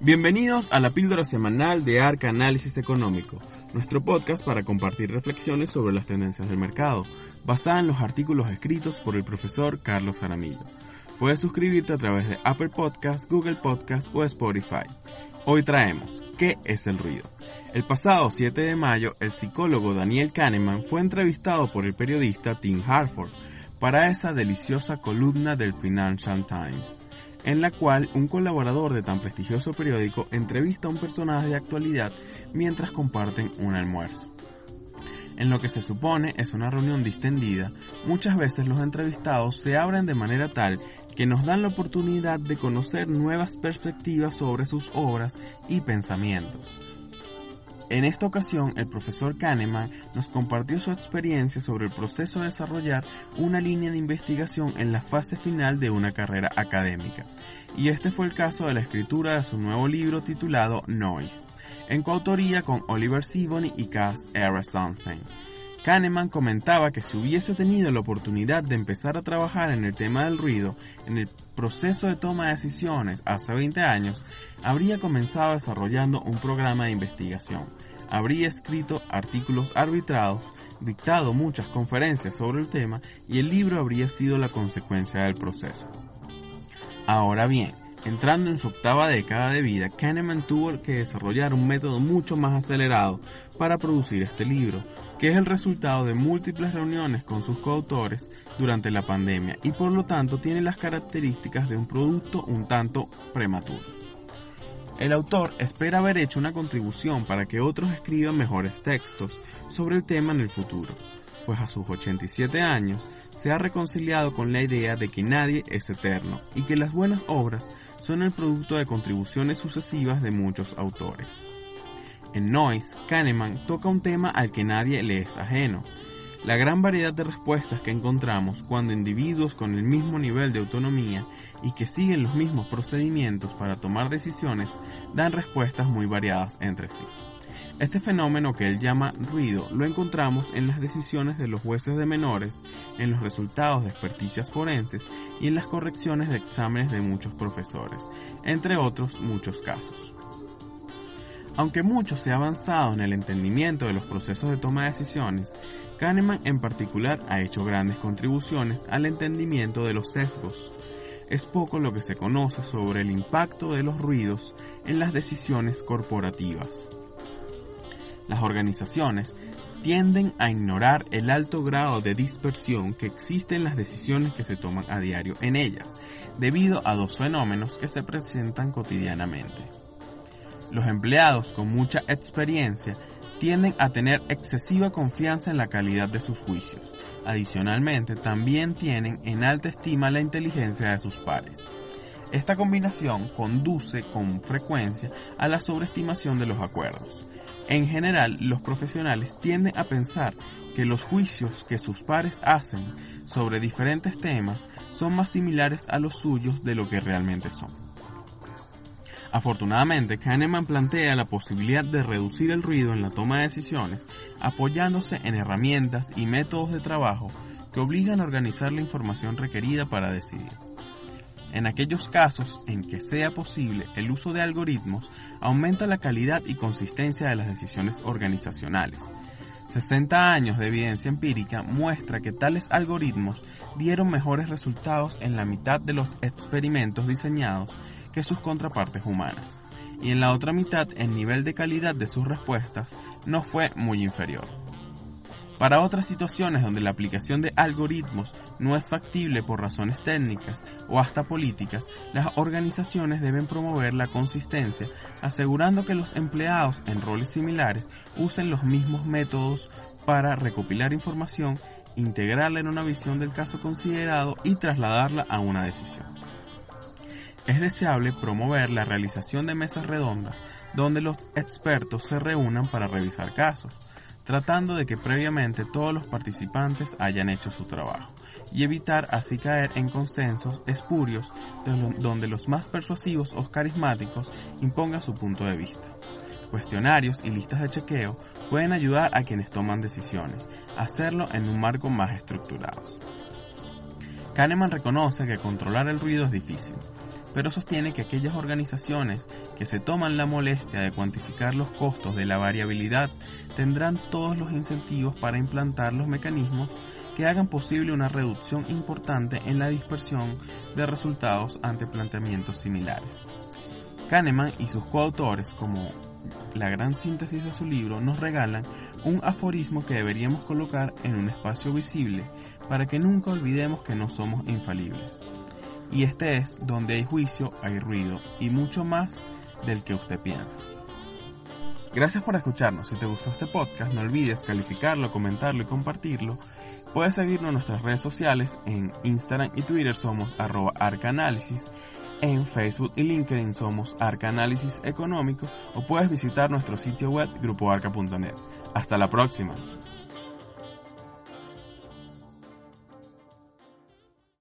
Bienvenidos a la píldora semanal de Arca Análisis Económico, nuestro podcast para compartir reflexiones sobre las tendencias del mercado, basada en los artículos escritos por el profesor Carlos Jaramillo. Puedes suscribirte a través de Apple Podcasts, Google Podcasts o Spotify. Hoy traemos ¿Qué es el ruido? El pasado 7 de mayo, el psicólogo Daniel Kahneman fue entrevistado por el periodista Tim Harford para esa deliciosa columna del Financial Times en la cual un colaborador de tan prestigioso periódico entrevista a un personaje de actualidad mientras comparten un almuerzo. En lo que se supone es una reunión distendida, muchas veces los entrevistados se abren de manera tal que nos dan la oportunidad de conocer nuevas perspectivas sobre sus obras y pensamientos. En esta ocasión, el profesor Kahneman nos compartió su experiencia sobre el proceso de desarrollar una línea de investigación en la fase final de una carrera académica. Y este fue el caso de la escritura de su nuevo libro titulado Noise, en coautoría con Oliver Sibony y Cass R. Sunstein. Kahneman comentaba que si hubiese tenido la oportunidad de empezar a trabajar en el tema del ruido en el proceso de toma de decisiones hace 20 años, habría comenzado desarrollando un programa de investigación, habría escrito artículos arbitrados, dictado muchas conferencias sobre el tema y el libro habría sido la consecuencia del proceso. Ahora bien, Entrando en su octava década de vida, Kahneman tuvo que desarrollar un método mucho más acelerado para producir este libro, que es el resultado de múltiples reuniones con sus coautores durante la pandemia y por lo tanto tiene las características de un producto un tanto prematuro. El autor espera haber hecho una contribución para que otros escriban mejores textos sobre el tema en el futuro, pues a sus 87 años se ha reconciliado con la idea de que nadie es eterno y que las buenas obras son el producto de contribuciones sucesivas de muchos autores. En Noise, Kahneman toca un tema al que nadie le es ajeno. La gran variedad de respuestas que encontramos cuando individuos con el mismo nivel de autonomía y que siguen los mismos procedimientos para tomar decisiones dan respuestas muy variadas entre sí. Este fenómeno que él llama ruido lo encontramos en las decisiones de los jueces de menores, en los resultados de experticias forenses y en las correcciones de exámenes de muchos profesores, entre otros muchos casos. Aunque mucho se ha avanzado en el entendimiento de los procesos de toma de decisiones, Kahneman en particular ha hecho grandes contribuciones al entendimiento de los sesgos. Es poco lo que se conoce sobre el impacto de los ruidos en las decisiones corporativas. Las organizaciones tienden a ignorar el alto grado de dispersión que existe en las decisiones que se toman a diario en ellas, debido a dos fenómenos que se presentan cotidianamente. Los empleados con mucha experiencia tienden a tener excesiva confianza en la calidad de sus juicios. Adicionalmente, también tienen en alta estima la inteligencia de sus pares. Esta combinación conduce con frecuencia a la sobreestimación de los acuerdos. En general, los profesionales tienden a pensar que los juicios que sus pares hacen sobre diferentes temas son más similares a los suyos de lo que realmente son. Afortunadamente, Kahneman plantea la posibilidad de reducir el ruido en la toma de decisiones apoyándose en herramientas y métodos de trabajo que obligan a organizar la información requerida para decidir. En aquellos casos en que sea posible el uso de algoritmos, aumenta la calidad y consistencia de las decisiones organizacionales. 60 años de evidencia empírica muestra que tales algoritmos dieron mejores resultados en la mitad de los experimentos diseñados sus contrapartes humanas, y en la otra mitad el nivel de calidad de sus respuestas no fue muy inferior. Para otras situaciones donde la aplicación de algoritmos no es factible por razones técnicas o hasta políticas, las organizaciones deben promover la consistencia, asegurando que los empleados en roles similares usen los mismos métodos para recopilar información, integrarla en una visión del caso considerado y trasladarla a una decisión. Es deseable promover la realización de mesas redondas donde los expertos se reúnan para revisar casos, tratando de que previamente todos los participantes hayan hecho su trabajo y evitar así caer en consensos espurios donde los más persuasivos o carismáticos impongan su punto de vista. Cuestionarios y listas de chequeo pueden ayudar a quienes toman decisiones a hacerlo en un marco más estructurado. Kahneman reconoce que controlar el ruido es difícil, pero sostiene que aquellas organizaciones que se toman la molestia de cuantificar los costos de la variabilidad tendrán todos los incentivos para implantar los mecanismos que hagan posible una reducción importante en la dispersión de resultados ante planteamientos similares. Kahneman y sus coautores, como la gran síntesis de su libro, nos regalan un aforismo que deberíamos colocar en un espacio visible para que nunca olvidemos que no somos infalibles. Y este es donde hay juicio, hay ruido y mucho más del que usted piensa. Gracias por escucharnos. Si te gustó este podcast, no olvides calificarlo, comentarlo y compartirlo. Puedes seguirnos en nuestras redes sociales. En Instagram y Twitter somos arroba arcanálisis. En Facebook y LinkedIn somos Arca Análisis Económico o puedes visitar nuestro sitio web grupoarca.net. Hasta la próxima.